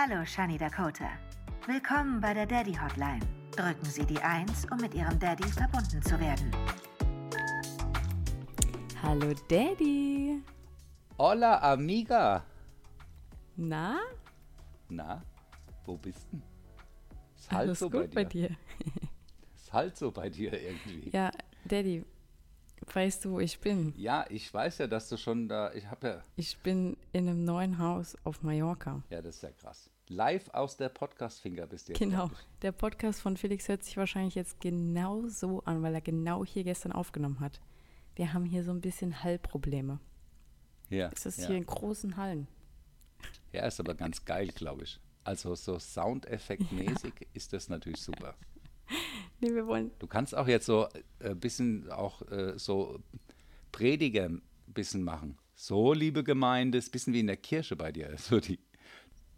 Hallo, Shani Dakota. Willkommen bei der Daddy Hotline. Drücken Sie die 1, um mit Ihrem Daddy verbunden zu werden. Hallo Daddy. Hola, amiga. Na? Na, wo bist du? Ist halt Alles so gut bei dir. Ist halt so bei dir irgendwie. Ja, Daddy, weißt du, wo ich bin? Ja, ich weiß ja, dass du schon da, ich habe ja, Ich bin in einem neuen Haus auf Mallorca. ja, das ist ja krass. Live aus der Podcast-Finger bist du jetzt. Genau. Der Podcast von Felix hört sich wahrscheinlich jetzt genau so an, weil er genau hier gestern aufgenommen hat. Wir haben hier so ein bisschen Hallprobleme. Ja, Es ist ja. hier in großen Hallen. ja, ist aber ganz geil, glaube ich. Also so Soundeffektmäßig ist das natürlich super. Nee, wir wollen. Du kannst auch jetzt so ein bisschen auch äh, so Prediger ein bisschen machen. So, liebe Gemeinde, ist ein bisschen wie in der Kirche bei dir. So die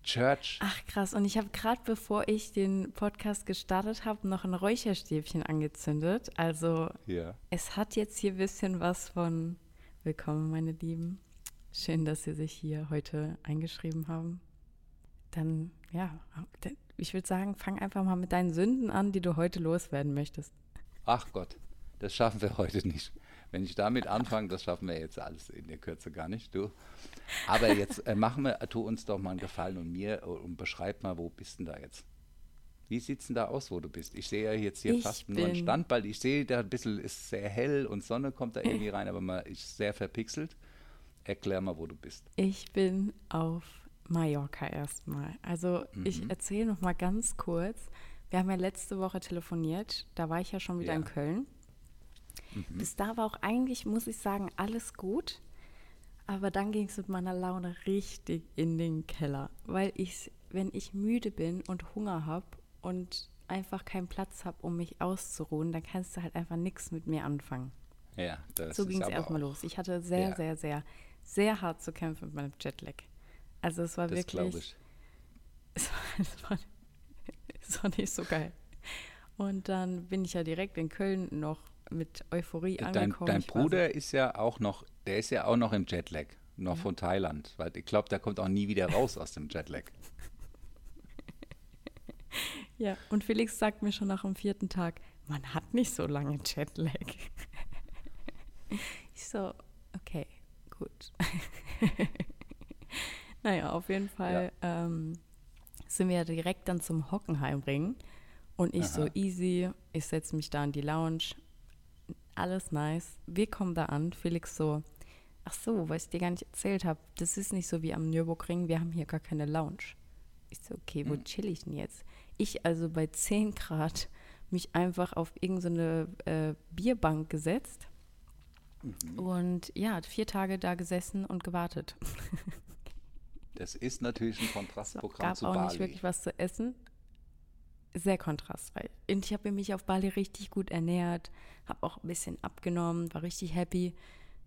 Church. Ach krass, und ich habe gerade bevor ich den Podcast gestartet habe, noch ein Räucherstäbchen angezündet. Also Ja. Es hat jetzt hier ein bisschen was von Willkommen, meine Lieben. Schön, dass Sie sich hier heute eingeschrieben haben. Dann, ja, ich würde sagen, fang einfach mal mit deinen Sünden an, die du heute loswerden möchtest. Ach Gott, das schaffen wir heute nicht. Wenn ich damit anfange, das schaffen wir jetzt alles in der Kürze gar nicht, du. Aber jetzt äh, machen wir, tu uns doch mal einen Gefallen und mir und beschreib mal, wo bist denn da jetzt? Wie sieht's denn da aus, wo du bist? Ich sehe ja jetzt hier Ich fast nur einen Standball. Ich sehe da ein bisschen, ist sehr hell und Sonne kommt da irgendwie rein, aber mal ist sehr verpixelt. Erklär mal, wo du bist. Ich bin auf Mallorca erstmal. Also ich erzähle noch mal ganz kurz. Wir haben ja letzte Woche telefoniert. Da war ich ja schon wieder Ja. in Köln. Bis da war auch eigentlich, muss ich sagen, alles gut. Aber dann ging es mit meiner Laune richtig in den Keller. Weil ich, wenn ich müde bin und Hunger habe und einfach keinen Platz habe, um mich auszuruhen, dann kannst du halt einfach nichts mit mir anfangen. Ja, das So ging es erstmal los. Ich hatte sehr, Ja. sehr, sehr, sehr hart zu kämpfen mit meinem Jetlag. Also es war Das wirklich, ich. es war, es, war, es war nicht so geil. Und dann bin ich ja direkt in Köln noch mit Euphorie Dein, angekommen. dein Ich so- Bruder ist ja auch noch, der ist ja auch noch im Jetlag, noch von Thailand, weil ich glaube, der kommt auch nie wieder raus aus dem Jetlag. Ja, und Felix sagt mir schon nach dem vierten Tag, man hat nicht so lange Jetlag. Ich so, okay, gut. naja, auf jeden Fall ähm, sind wir direkt dann zum Hockenheimring. Und ich so, Aha. easy, ich setze mich da in die Lounge. Alles nice. Wir kommen da an. Felix so, ach so, was ich dir gar nicht erzählt habe, das ist nicht so wie am Nürburgring, wir haben hier gar keine Lounge. Ich so, okay, wo chill ich denn jetzt? Ich also bei 10 Grad mich einfach auf irgendeine äh, Bierbank gesetzt und ja, vier Tage da gesessen und gewartet. Das ist natürlich ein Es Kontrastprogramm gab zu auch Bali. nicht wirklich was zu essen. Sehr kontrastreich. Und ich habe mich auf Bali richtig gut ernährt, habe auch ein bisschen abgenommen, war richtig happy.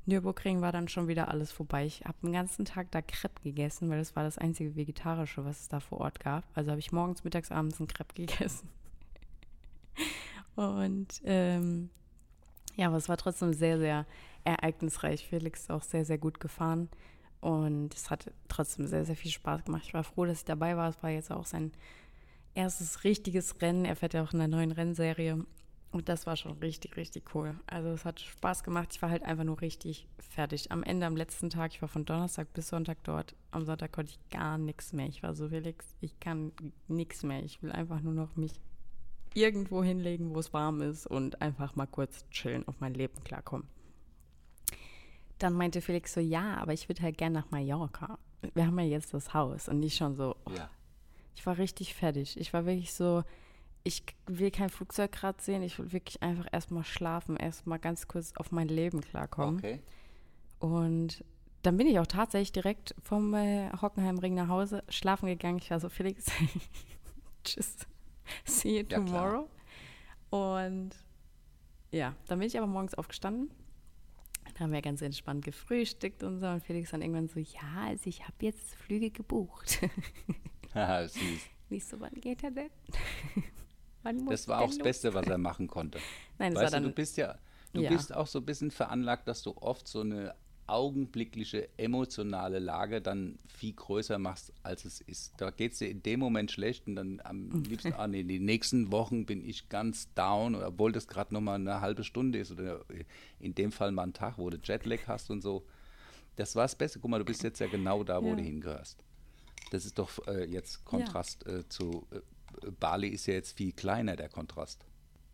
Nürburgring war dann schon wieder alles vorbei. Ich habe den ganzen Tag da Crepe gegessen, weil das war das einzige Vegetarische, was es da vor Ort gab. Also habe ich morgens, mittags, abends ein Crepe gegessen. Und ähm, ja, aber es war trotzdem sehr, sehr ereignisreich. Felix ist auch sehr, sehr gut gefahren. Und es hat trotzdem sehr, sehr viel Spaß gemacht. Ich war froh, dass ich dabei war. Es war jetzt auch sein erstes richtiges Rennen. Er fährt ja auch in der neuen Rennserie. Und das war schon richtig, richtig cool. Also es hat Spaß gemacht. Ich war halt einfach nur richtig fertig. Am Ende, am letzten Tag, ich war von Donnerstag bis Sonntag dort. Am Sonntag konnte ich gar nichts mehr. Ich war so, Felix, ich kann nichts mehr. Ich will einfach nur noch mich irgendwo hinlegen, wo es warm ist und einfach mal kurz chillen, auf mein Leben klarkommen. Dann meinte Felix so, ja, aber ich würde halt gern nach Mallorca. Wir haben ja jetzt das Haus und ich schon so, oh, Ja. Ich war richtig fertig. Ich war wirklich so, ich will kein Flugzeug gerade sehen. Ich will wirklich einfach erstmal schlafen, erstmal ganz kurz auf mein Leben klarkommen. Okay. Und dann bin ich auch tatsächlich direkt vom äh, Hockenheimring nach Hause schlafen gegangen. Ich war so, Felix, tschüss, see you Ja, tomorrow. Und ja, dann bin ich aber morgens aufgestanden. Dann haben wir ganz entspannt gefrühstückt und so. Und Felix dann irgendwann so, ja, also ich habe jetzt Flüge gebucht. Haha, süß. Nicht so, wann geht er denn? Das war auch das? Beste, was er machen konnte. Nein, das weißt war du, dann, du bist ja, du Ja. bist auch so ein bisschen veranlagt, dass du oft so eine augenblickliche emotionale Lage dann viel größer machst, als es ist. Da geht es dir in dem Moment schlecht und dann am liebsten, ah nee, die nächsten Wochen bin ich ganz down, obwohl das gerade nochmal eine halbe Stunde ist oder in dem Fall mal ein Tag, wo du Jetlag hast und so. Das war das Beste. Guck mal, du bist jetzt ja genau da, wo Ja. du hingehörst. Das ist doch äh, jetzt Kontrast äh, zu äh, Bali ist ja jetzt viel kleiner, der Kontrast.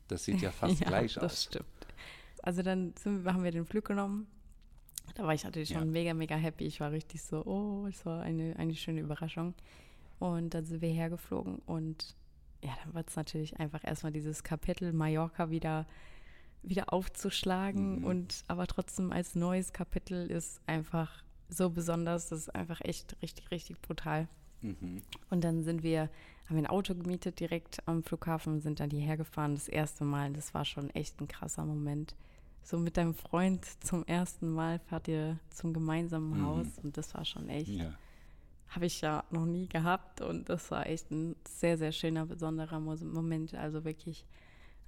Das sieht ja fast gleich das aus. stimmt. Also dann sind, haben wir den Flug genommen. Da war ich natürlich schon Ja. mega, mega happy. Ich war richtig so, oh, es war eine, eine schöne Überraschung. Und dann sind wir hergeflogen und ja, dann war es natürlich einfach erstmal dieses Kapitel Mallorca wieder, wieder aufzuschlagen Mhm. und aber trotzdem als neues Kapitel ist einfach so besonders. Das ist einfach echt richtig, richtig brutal. Mhm. Und dann sind wir, haben wir ein Auto gemietet direkt am Flughafen und sind dann hierher gefahren, das erste Mal. Das war schon echt ein krasser Moment. So mit deinem Freund zum ersten Mal fahrt ihr zum gemeinsamen Mhm. Haus und das war schon echt, Ja. habe ich ja noch nie gehabt und das war echt ein sehr, sehr schöner, besonderer Mo- Moment. Also wirklich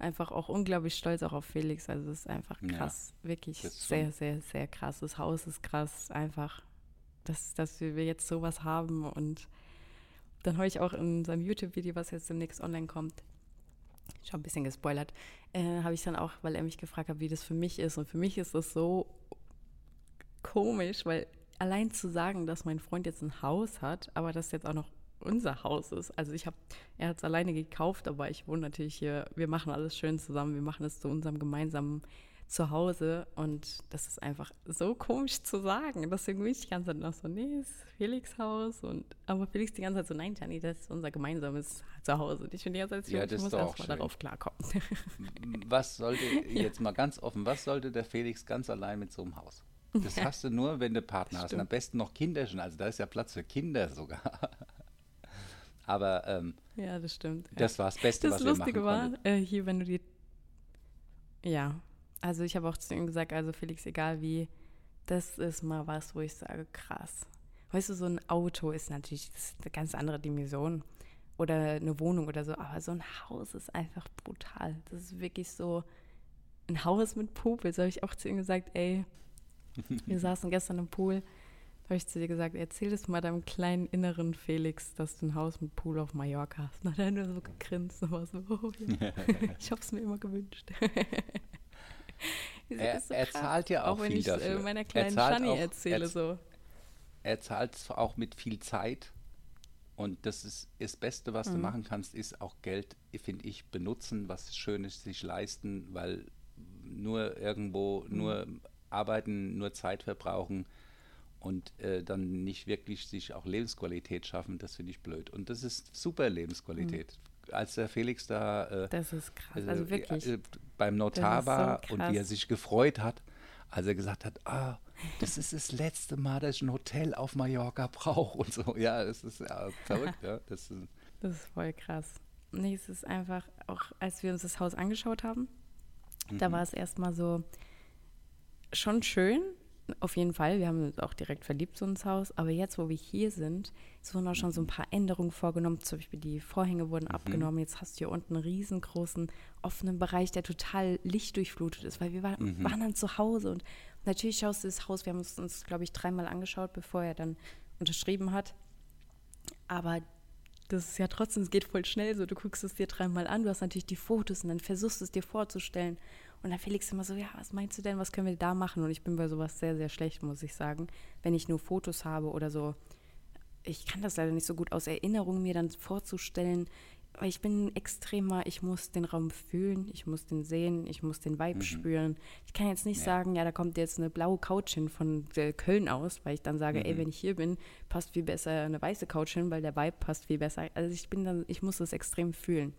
einfach auch unglaublich stolz auch auf Felix. Also es ist einfach Ja, krass, wirklich das ist sehr, sehr, sehr krass. Das Haus ist krass, einfach, dass, dass wir jetzt sowas haben und dann habe ich auch in seinem YouTube-Video, was jetzt demnächst online kommt, schon ein bisschen gespoilert, äh, habe ich dann auch, weil er mich gefragt hat, wie das für mich ist. Und für mich ist das so komisch, weil allein zu sagen, dass mein Freund jetzt ein Haus hat, aber das jetzt auch noch unser Haus ist. Also ich habe, er hat es alleine gekauft, aber ich wohne natürlich hier, wir machen alles schön zusammen, wir machen es zu unserem gemeinsamen Zuhause und das ist einfach so komisch zu sagen. Deswegen bin ich die ganze Zeit noch so, nee, ist Felix Haus und aber Felix die ganze Zeit so, nein, Tani, das ist unser gemeinsames Zuhause. Und ich bin die ganze Zeit so, Ja, ich muss doch auch erst mal schön. darauf klarkommen. Was sollte, jetzt mal ganz offen, was sollte der Felix ganz allein mit so einem Haus? Das hast du nur, wenn du Partner hast. Und am Stimmt. besten noch Kinderchen. Also da ist ja Platz für Kinder sogar. Aber ähm, ja, das stimmt. das war das Beste, Das was wir machen Lustige war, äh, hier, wenn du die. Ja, also ich habe auch zu ihm gesagt, also Felix, egal wie, das ist mal was, wo ich sage, krass. Weißt du, so ein Auto ist natürlich ist eine ganz andere Dimension. Oder eine Wohnung oder so, aber so ein Haus ist einfach brutal. Das ist wirklich so ein Haus mit Pool. So habe ich auch zu ihm gesagt, ey, wir saßen gestern im Pool. Habe ich zu dir gesagt, erzähl das mal deinem kleinen inneren Felix, dass du ein Haus mit Pool auf Mallorca hast. Und dann hat er nur so gegrinst und war so, oh, ja. ich habe es mir immer gewünscht. Das Er- so er zahlt ja auch wenn viel ich äh, dafür. meiner Er kleinen zahlt Shani auch- erzähle er- so. Er zahlt es auch mit viel Zeit. Und das ist das Beste, was du Mhm. machen kannst, ist auch Geld, finde ich, benutzen, was Schönes sich leisten, weil nur irgendwo, Mhm. nur arbeiten, nur Zeit verbrauchen und äh, dann nicht wirklich sich auch Lebensqualität schaffen, das finde ich blöd. Und das ist super Lebensqualität. Als der Felix da äh, Das ist krass. äh, Also wirklich. äh, beim Notar ist so war und wie er sich gefreut hat, als er gesagt hat, ah, das ist das letzte Mal, dass ich ein Hotel auf Mallorca brauche und so. Ja, das ist ja, verrückt, ja. Das ist, Das ist voll krass. Nee, es ist einfach, auch als wir uns das Haus angeschaut haben, da Mhm. war es erstmal so schon schön, auf jeden Fall. Wir haben uns auch direkt verliebt so ins Haus. Aber jetzt, wo wir hier sind, es wurden auch schon so ein paar Änderungen vorgenommen. Zum Beispiel die Vorhänge wurden Mhm. abgenommen. Jetzt hast du hier unten einen riesengroßen offenen Bereich, der total lichtdurchflutet ist, weil wir war, Mhm. waren dann zu Hause. Und natürlich schaust du das Haus, wir haben es uns, glaube ich, dreimal angeschaut, bevor er dann unterschrieben hat. Aber das ist ja trotzdem, es geht voll schnell so. Du guckst es dir dreimal an, du hast natürlich die Fotos und dann versuchst du es dir vorzustellen. Und dann Felix immer so, ja, was meinst du denn, was können wir da machen? Und ich bin bei sowas sehr, sehr schlecht, muss ich sagen. Wenn ich nur Fotos habe oder so, ich kann das leider nicht so gut aus Erinnerung mir dann vorzustellen, weil ich bin ein extremer, ich muss den Raum fühlen, ich muss den sehen, ich muss den Vibe spüren. Ich kann jetzt nicht Ja. sagen, ja, da kommt jetzt eine blaue Couch hin von äh, Köln aus, weil ich dann sage, ey, wenn ich hier bin, passt viel besser eine weiße Couch hin, weil der Vibe passt viel besser. Also ich bin dann, ich muss das extrem fühlen.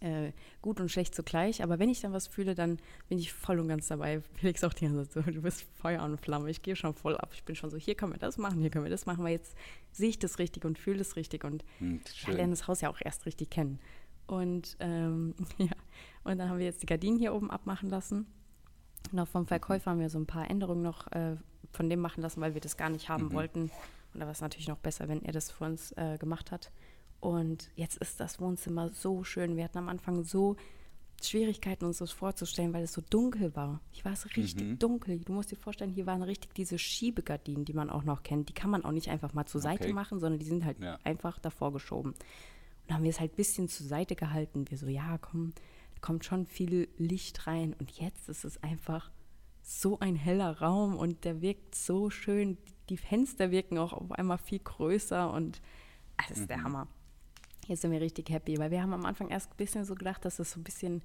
Äh, gut und schlecht zugleich, aber wenn ich dann was fühle, dann bin ich voll und ganz dabei. Felix auch die ganze Zeit so, du bist Feuer und Flamme, ich gehe schon voll ab. Ich bin schon so, hier können wir das machen, hier können wir das machen, weil jetzt sehe ich das richtig und fühle es richtig und hm, lernen schön. das Haus ja auch erst richtig kennen. Und ähm, ja, und dann haben wir jetzt die Gardinen hier oben abmachen lassen. Noch vom Verkäufer haben wir so ein paar Änderungen noch äh, von dem machen lassen, weil wir das gar nicht haben Mhm. wollten. Und da war es natürlich noch besser, wenn er das für uns äh, gemacht hat. Und jetzt ist das Wohnzimmer so schön. Wir hatten am Anfang so Schwierigkeiten, uns das vorzustellen, weil es so dunkel war. Hier war es richtig Mhm. dunkel. Du musst dir vorstellen, hier waren richtig diese Schiebegardinen, die man auch noch kennt. Die kann man auch nicht einfach mal zur Seite Okay. machen, sondern die sind halt Ja. einfach davor geschoben. Und haben wir es halt ein bisschen zur Seite gehalten. Wir so, ja, komm, da kommt schon viel Licht rein. Und jetzt ist es einfach so ein heller Raum und der wirkt so schön. Die Fenster wirken auch auf einmal viel größer und das ist der Hammer. Jetzt sind wir richtig happy, weil wir haben am Anfang erst ein bisschen so gedacht, dass es so ein bisschen,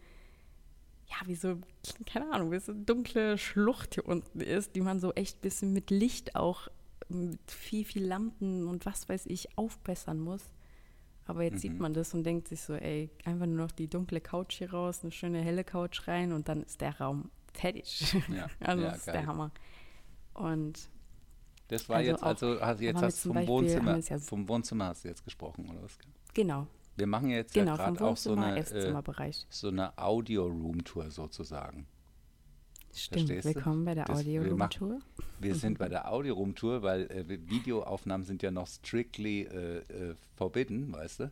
ja, wie so, keine Ahnung, wie so eine dunkle Schlucht hier unten ist, die man so echt ein bisschen mit Licht auch, mit viel, viel Lampen und was weiß ich, aufbessern muss. Aber jetzt sieht man das und denkt sich so, ey, einfach nur noch die dunkle Couch hier raus, eine schöne helle Couch rein und dann ist der Raum fertig. Ja, also ja, das ist geil. der Hammer. Und Das war Also jetzt, auch- also hast jetzt hast vom Beispiel Wohnzimmer, ja- vom Wohnzimmer hast du jetzt gesprochen, oder was? Genau, Wir machen jetzt genau, ja gerade auch so eine, äh, so eine Audio-Room-Tour sozusagen. Stimmt, verstehst du? willkommen bei der wir Audio-Room-Tour. Wir sind bei der Audio-Room-Tour, weil äh, Videoaufnahmen sind ja noch strictly äh, äh, forbidden, weißt du?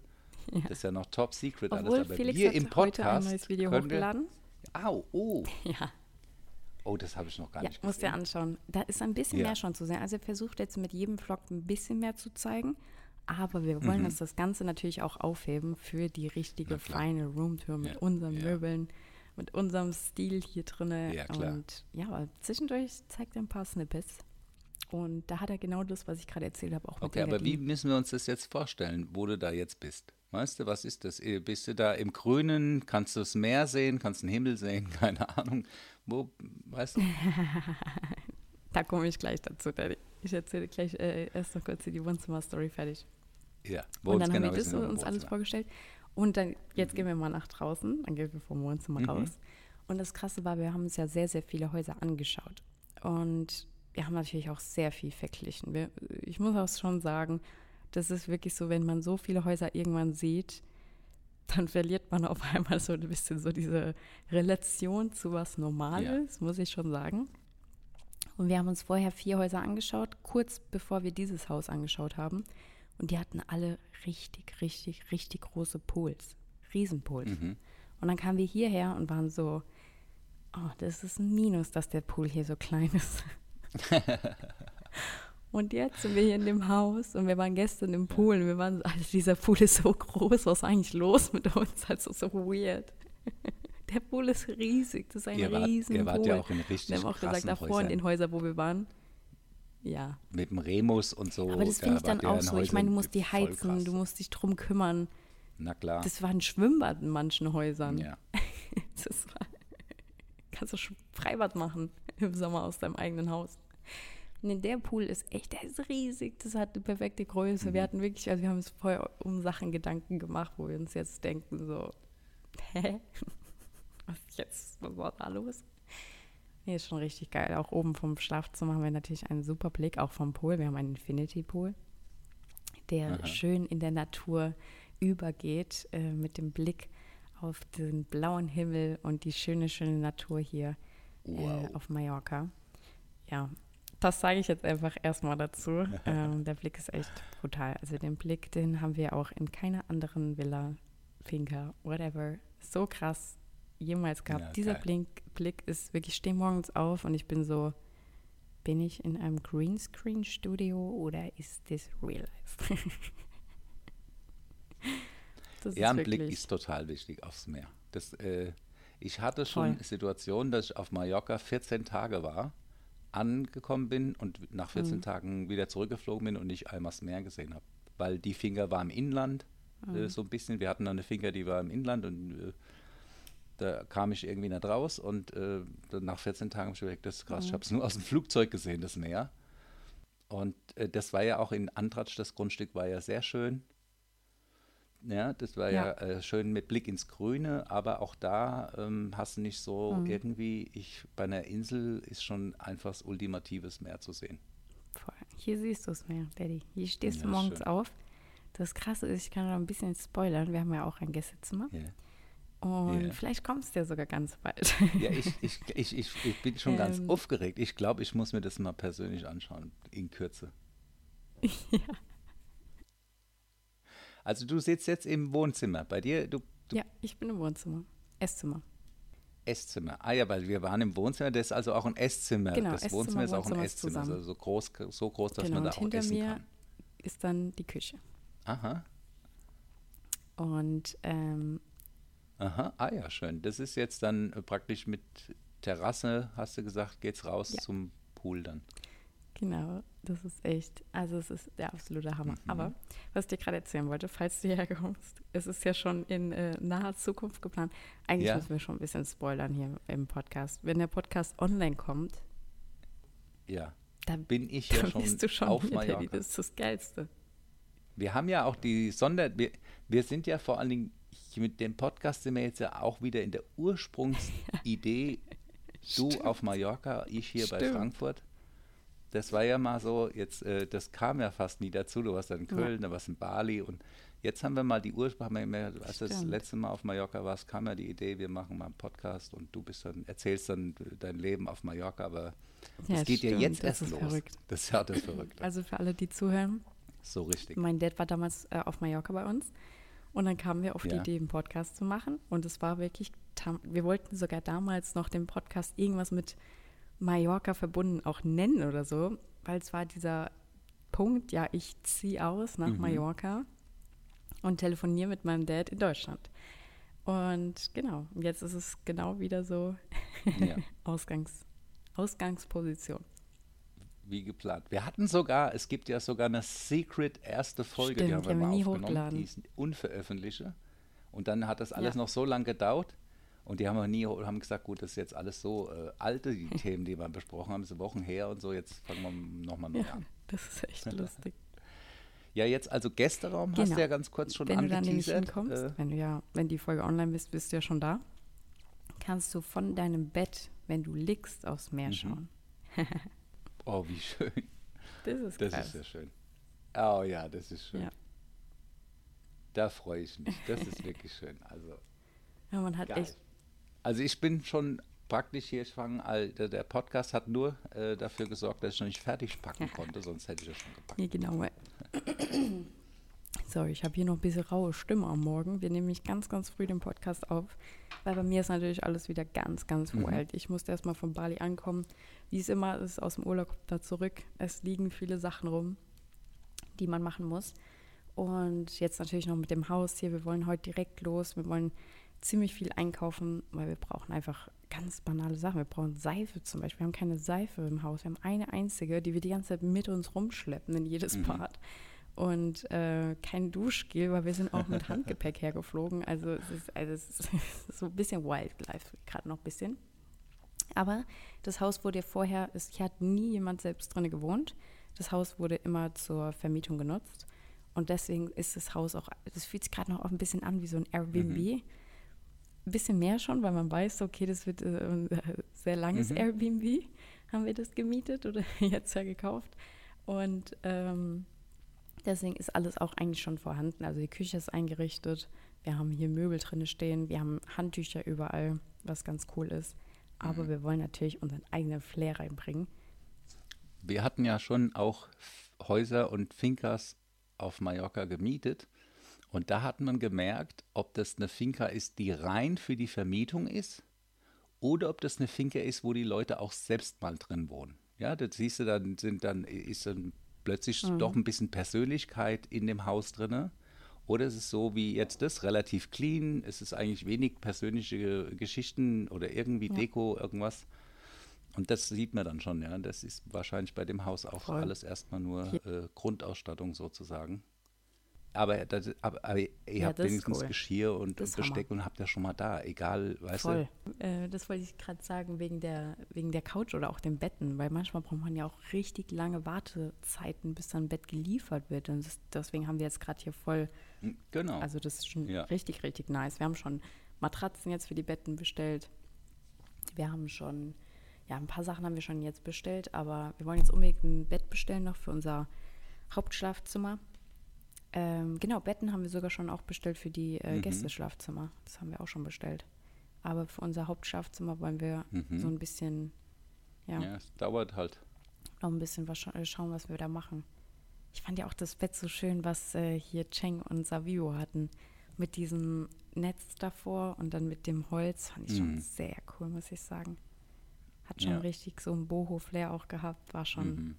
Das ist ja noch top secret Obwohl alles. Aber Felix wir im heute Podcast ein neues Video wir, hochgeladen. Au, oh, Ja, oh, das habe ich noch gar ja nicht musst dir gesehen. anschauen. Da ist ein bisschen Ja. mehr schon zu sehen. Also er versucht jetzt mit jedem Vlog ein bisschen mehr zu zeigen. Aber wir Mhm. wollen uns das Ganze natürlich auch aufheben für die richtige, Na klar. feine Roomtour mit Ja, unseren ja. Möbeln, mit unserem Stil hier drinne. Ja, klar. Und ja, aber zwischendurch zeigt er ein paar Snippets. Und da hat er genau das, was ich gerade erzählt habe, auch mit Okay, aber wie Gardinen. müssen wir uns das jetzt vorstellen, wo du da jetzt bist? Weißt du, was ist das? Äh, Bist du da im Grünen? Kannst du das Meer sehen? Kannst du den Himmel sehen? Keine Ahnung. Wo, weißt du? Da komme ich gleich dazu, Daddy. Ich erzähle gleich äh, erst noch kurz die Wohnzimmer-Story fertig. Ja, und dann haben wir das uns alles vorgestellt. Und dann, jetzt gehen wir mal nach draußen, dann gehen wir vom Wohnzimmer Mhm. raus. Und das Krasse war, wir haben uns ja sehr, sehr viele Häuser angeschaut. Und wir haben natürlich auch sehr viel verglichen. Wir, ich muss auch schon sagen, das ist wirklich so, wenn man so viele Häuser irgendwann sieht, dann verliert man auf einmal so ein bisschen so diese Relation zu was Normales, muss ich schon sagen. Und wir haben uns vorher vier Häuser angeschaut, kurz bevor wir dieses Haus angeschaut haben. Und die hatten alle richtig, richtig, richtig große Pools. Riesenpools. Mhm. Und dann kamen wir hierher und waren so, oh, das ist ein Minus, dass der Pool hier so klein ist. und jetzt sind wir hier in dem Haus und wir waren gestern im Pool und wir waren so, Alter, dieser Pool ist so groß, was ist eigentlich los mit uns? Also so weird. Der Pool ist riesig, das ist ein Ihr wart, riesen ihr wart Pool. ja auch in richtig wir haben auch gesagt, davor in Häusern. den Häusern, wo wir waren, ja. Mit dem Remus und so. Aber das da finde ich dann auch in so. Ich meine, du musst die heizen, du musst dich drum kümmern. Na klar. Das war ein Schwimmbad in manchen Häusern. ja. Das war, kannst du schon Freibad machen im Sommer aus deinem eigenen Haus. Nee, der Pool ist echt, der ist riesig. Das hat eine perfekte Größe. Mhm. Wir hatten wirklich, also wir haben uns vorher um Sachen Gedanken gemacht, wo wir uns jetzt denken, so, hä? Was ist jetzt, was war da los? Nee, ist schon richtig geil. Auch oben vom Schlafzimmer haben wir natürlich einen super Blick, auch vom Pool. Wir haben einen Infinity Pool, der Aha. schön in der Natur übergeht, äh, mit dem Blick auf den blauen Himmel und die schöne, schöne Natur hier Wow. äh, auf Mallorca. Ja, das sage ich jetzt einfach erstmal dazu. ähm, der Blick ist echt brutal. Also den Blick, den haben wir auch in keiner anderen Villa, Finca, whatever, so krass jemals gehabt. Ja, Dieser geil. Blick, ist wirklich, ich stehe morgens auf und ich bin so, bin ich in einem Greenscreen-Studio oder ist das real life? das Ja, ein Blick ist total wichtig aufs Meer. Das, äh, ich hatte schon Voll. Situationen, dass ich auf Mallorca 14 Tage war, angekommen bin und nach 14 Mhm. Tagen wieder zurückgeflogen bin und nicht einmal das Meer gesehen habe. Weil die Finger war im Inland, Mhm. äh, so ein bisschen. Wir hatten dann eine Finger, die war im Inland und äh, da kam ich irgendwie nicht raus und äh, nach 14 Tagen habe ich gedacht, das ist krass, Mhm. ich habe es nur aus dem Flugzeug gesehen, das Meer. Und äh, das war ja auch in Antratsch, das Grundstück war ja sehr schön. Ja, das war ja, Ja. äh, schön mit Blick ins Grüne, aber auch da ähm, hast du nicht so Mhm. irgendwie, ich bei einer Insel ist schon einfach das ultimatives Meer zu sehen. Hier siehst du es mehr, Daddy. Hier stehst Ja, du morgens schön. auf. Das Krasse ist, ich kann noch ein bisschen spoilern. Wir haben ja auch ein Gästezimmer. Ja, Und Ja. vielleicht kommst du ja sogar ganz bald. ja ich, ich, ich, ich, ich bin schon ganz Ähm. aufgeregt. Ich glaube, ich muss mir das mal persönlich anschauen, in Kürze. ja. Also du sitzt jetzt im Wohnzimmer. Bei dir, du, du ja, ich bin im Wohnzimmer. Esszimmer. Esszimmer. Ah ja, weil wir waren im Wohnzimmer, das ist also auch ein Esszimmer. Genau, das Esszimmer, Wohnzimmer ist auch ein Esszimmer, zusammen. also so groß, so groß, dass genau, man da auch hinter essen mir kann. ist dann die Küche. Aha, Und ähm, aha, ah ja, schön. Das ist jetzt dann äh, praktisch mit Terrasse, hast du gesagt, geht's raus Ja. zum Pool dann. genau, das ist echt, also es ist der absolute Hammer. Mhm. Aber was ich dir gerade erzählen wollte, falls du hierher kommst, es ist ja schon in äh, naher Zukunft geplant. Eigentlich Ja. müssen wir schon ein bisschen spoilern hier im Podcast. Wenn der Podcast online kommt, Ja, dann, bin ich ja dann schon, bist du schon auf hier. Mallorca. Das ist das Geilste. Wir haben ja auch die Sonder... Wir, wir sind ja vor allen Dingen, ich- mit dem Podcast sind wir jetzt ja auch wieder in der Ursprungsidee, du Stimmt. auf Mallorca, ich hier bei Stimmt. Frankfurt. Das war ja mal so, jetzt, äh, das kam ja fast nie dazu. Du warst dann in Ja. Köln, da warst in Bali und jetzt haben wir mal die Ursprung, als du das letzte Mal auf Mallorca warst, kam ja die Idee, wir machen mal einen Podcast und du bist dann, erzählst dann dein Leben auf Mallorca, aber Ja, das geht ja stimmt, jetzt das erst ist los. verrückt. Das ist ja das Verrückte. Also für alle, die zuhören, so richtig. mein Dad war damals äh, auf Mallorca bei uns und dann kamen wir auf die Ja. Idee, einen Podcast zu machen und es war wirklich, wir wollten sogar damals noch den Podcast irgendwas mit Mallorca verbunden auch nennen oder so, weil es war dieser Punkt, ja, ich ziehe aus nach Mhm. Mallorca und telefoniere mit meinem Dad in Deutschland. Und genau, jetzt ist es genau wieder so Ja. Ausgangs, Ausgangsposition. Wie geplant. Wir hatten sogar, es gibt ja sogar eine Secret erste Folge, die Stimmt, haben die wir haben wir mal nie aufgenommen, hochgeladen. die ist unveröffentlichte. Und dann hat das alles Ja. noch so lange gedauert und die haben wir nie, haben gesagt, gut, das ist jetzt alles so äh, alte die Themen, die wir besprochen haben, so Wochen her und so, jetzt fangen wir nochmal neu Ja, an. das ist echt lustig. Ja, jetzt also Gästeraum hast Genau. du ja ganz kurz schon wenn du dann nämlich angeteasert. hinkommst, Äh, wenn du ja, wenn die Folge online bist, bist du ja schon da, kannst du von deinem Bett, wenn du liegst, aufs Meer Mhm. schauen. oh, wie schön. Das ist Das krass. ist ja schön. Oh ja, das ist schön. Ja. Da freue ich mich. Das ist wirklich schön. Also ja, man hat Geil. echt, Also ich bin schon praktisch hier, ich fange, der, der Podcast hat nur äh, dafür gesorgt, dass ich noch nicht fertig packen konnte, sonst hätte ich das schon gepackt. hier genau. Sorry, ich habe hier noch ein bisschen raue Stimme am Morgen. Wir nehmen nämlich ganz, ganz früh den Podcast auf, weil bei mir ist natürlich alles wieder ganz, ganz Mhm. wild. Ich musste erstmal von Bali ankommen. Wie es immer ist, aus dem Urlaub da zurück. Es liegen viele Sachen rum, die man machen muss. Und jetzt natürlich noch mit dem Haus hier. Wir wollen heute direkt los. Wir wollen ziemlich viel einkaufen, weil wir brauchen einfach ganz banale Sachen. Wir brauchen Seife zum Beispiel. Wir haben keine Seife im Haus. Wir haben eine einzige, die wir die ganze Zeit mit uns rumschleppen in jedes Mhm. Bad. Und äh, kein Duschgel, weil wir sind auch mit Handgepäck hergeflogen. Also es ist, also es ist, so ein bisschen Wildlife, gerade noch ein bisschen. Aber das Haus wurde ja vorher, es, hier hat nie jemand selbst drin gewohnt. Das Haus wurde immer zur Vermietung genutzt. Und deswegen ist das Haus auch, das fühlt sich gerade noch auch ein bisschen an wie so ein Airbnb. Ein bisschen mehr schon, weil man weiß, okay, das wird äh, ein sehr langes Mhm. Airbnb, haben wir das gemietet oder jetzt ja gekauft. Und ähm, deswegen ist alles auch eigentlich schon vorhanden. Also die Küche ist eingerichtet, wir haben hier Möbel drin stehen, wir haben Handtücher überall, was ganz cool ist. Aber wir wollen natürlich unseren eigenen Flair reinbringen. Wir hatten ja schon auch Häuser und Fincas auf Mallorca gemietet und da hat man gemerkt, ob das eine Finca ist, die rein für die Vermietung ist oder ob das eine Finca ist, wo die Leute auch selbst mal drin wohnen. Ja, das siehst du, dann sind dann ist dann plötzlich doch ein bisschen Persönlichkeit in dem Haus drinne. Oder ist es so wie jetzt das, relativ clean, es ist eigentlich wenig persönliche Geschichten oder irgendwie Deko, irgendwas. Und das sieht man dann schon, ja. Das ist wahrscheinlich bei dem Haus auch Voll. alles erstmal nur äh, Grundausstattung sozusagen. Aber, das, aber, aber ihr Ja, habt wenigstens cool. Geschirr und, und Besteck und habt ja schon mal da, egal, weißt Voll. Äh, das wollte ich gerade sagen, wegen der, wegen der Couch oder auch den Betten, weil manchmal braucht man ja auch richtig lange Wartezeiten, bis dann ein Bett geliefert wird. Und das, deswegen haben wir jetzt gerade hier voll, du? Genau. also das ist schon Ja. richtig, richtig nice. Wir haben schon Matratzen jetzt für die Betten bestellt. Wir haben schon, ja, ein paar Sachen haben wir schon jetzt bestellt, aber wir wollen jetzt unbedingt ein Bett bestellen noch für unser Hauptschlafzimmer. Ähm, genau, Betten haben wir sogar schon auch bestellt für die äh, Mhm. Gästeschlafzimmer. Das haben wir auch schon bestellt. Aber für unser Hauptschlafzimmer wollen wir Mhm. so ein bisschen, ja, ja, es dauert halt. noch ein bisschen was scha äh, schauen, was wir da machen. Ich fand ja auch das Bett so schön, was äh, hier Cheng und Savio hatten. Mit diesem Netz davor und dann mit dem Holz fand ich schon Mhm. sehr cool, muss ich sagen. Hat schon Ja. richtig so ein Boho-Flair auch gehabt, war schon. Mhm.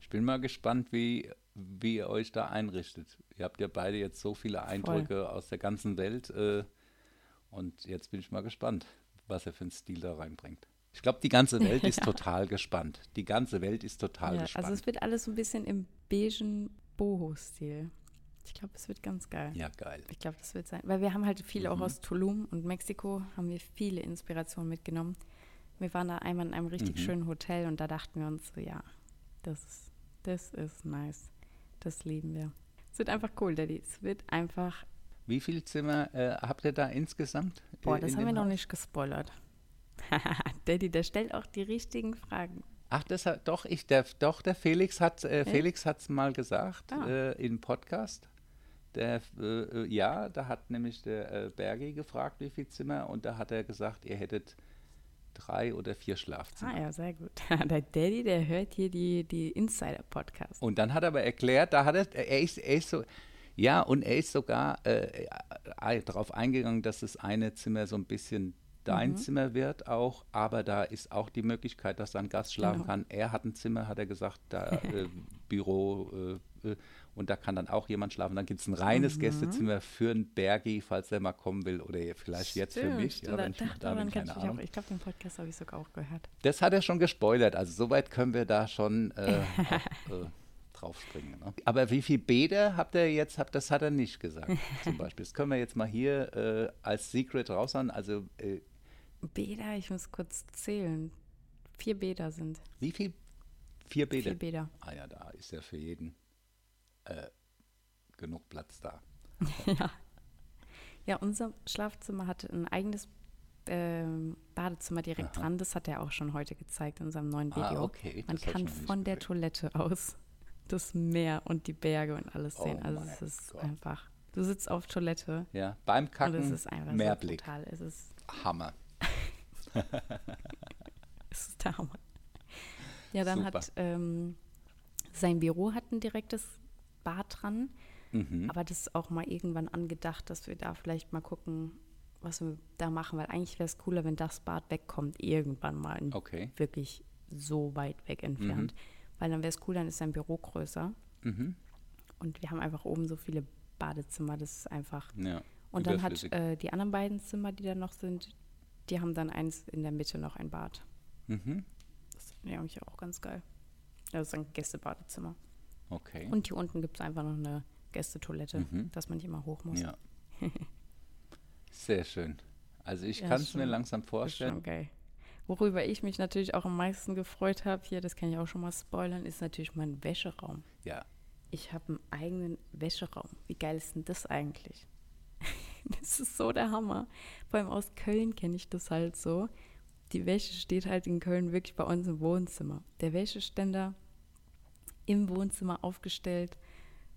Ich bin mal gespannt, wie, wie ihr euch da einrichtet. Ihr habt ja beide jetzt so viele Eindrücke aus der ganzen Welt. Äh, und jetzt bin ich mal gespannt, was er für einen Stil da reinbringt. Ich glaube, die ganze Welt ist total gespannt. Die ganze Welt ist total Ja, gespannt. also es wird alles so ein bisschen im beigen Boho-Stil. Ich glaube, es wird ganz geil. ja, geil. Ich glaube, das wird sein. Weil wir haben halt viele auch Mhm. aus Tulum und Mexiko, haben wir viele Inspirationen mitgenommen. Wir waren da einmal in einem richtig Mhm. schönen Hotel und da dachten wir uns so, ja, das ist, das ist nice. Das lieben wir. Es wird einfach cool, Daddy. Es wird einfach, Wie viele Zimmer äh, habt ihr da insgesamt? boah, das in haben wir dem noch Haus? nicht gespoilert. Daddy, der stellt auch die richtigen Fragen. Ach, das hat doch ich der doch der Felix hat äh? Felix hat's mal gesagt Ah. äh, im Podcast. Der äh, äh, ja, da hat nämlich der äh, Bergi gefragt, wie viel Zimmer und da hat er gesagt, ihr hättet drei oder vier Schlafzimmer. Ah ja, sehr gut. Der Daddy, der hört hier die, die Insider-Podcast. Und dann hat er aber erklärt, da hat er, er ist, er ist so, ja, und er ist sogar äh, äh, darauf eingegangen, dass das eine Zimmer so ein bisschen dein Mhm. Zimmer wird auch, aber da ist auch die Möglichkeit, dass da ein Gast schlafen Genau. kann. Er hat ein Zimmer, hat er gesagt, da äh, Büro äh, äh, und da kann dann auch jemand schlafen. Dann gibt es ein reines Mhm. Gästezimmer für einen Bergi, falls der mal kommen will oder vielleicht jetzt für Stimmt, mich, ja, da- wenn ich da bin, kann ich keine Ahnung. auch, Ich glaube, den Podcast habe ich sogar auch gehört. Das hat er schon gespoilert, also soweit können wir da schon äh, auch, äh, draufspringen. Ne? Aber wie viele Bäder habt ihr jetzt, habt, das hat er nicht gesagt zum Beispiel. Das können wir jetzt mal hier äh, als Secret raushauen. Also äh, Bäder, ich muss kurz zählen. Vier Bäder sind. wie viel? Vier Bäder? Vier Bäder. Ah ja, da ist ja für jeden äh, genug Platz da. ja. Ja, unser Schlafzimmer hatte ein eigenes ähm, Badezimmer direkt Aha. dran. Das hat er auch schon heute gezeigt in unserem neuen Ah, Video. okay, Man kann von der. Toilette aus das Meer und die Berge und alles Oh sehen. also mein es ist Gott. einfach. Du sitzt auf Toilette Ja, beim und es Kacken ist einfach Meerblick. so total. Es ist, Hammer. es ist der Hammer. Ja, dann Super. hat ähm, sein Büro hat ein direktes Bad dran. Mhm. Aber das ist auch mal irgendwann angedacht, dass wir da vielleicht mal gucken, was wir da machen, weil eigentlich wäre es cooler, wenn das Bad wegkommt, irgendwann mal Okay. wirklich so weit weg entfernt. Weil dann wäre es cool, dann ist sein Büro größer Mhm. und wir haben einfach oben so viele Badezimmer, das ist einfach. Ja. Und dann hat äh, die anderen beiden Zimmer, die da noch sind, die haben dann eins in der Mitte noch ein Bad. mhm. Das ist ja eigentlich auch ganz geil. Das ist ein Gästebadezimmer. Okay. Und hier unten gibt es einfach noch eine Gästetoilette, Mhm. dass man nicht immer hoch muss. Ja. Sehr schön. Also ich Ja, kann es mir langsam vorstellen. geil. Worüber ich mich natürlich auch am meisten gefreut habe, hier, das kann ich auch schon mal spoilern, ist natürlich mein Wäscheraum. Ja. Ich habe einen eigenen Wäscheraum. Wie geil ist denn das eigentlich? das ist so der Hammer. Vor allem aus Köln kenne ich das halt so. Die Wäsche steht halt in Köln wirklich bei uns im Wohnzimmer. Der Wäscheständer im Wohnzimmer aufgestellt,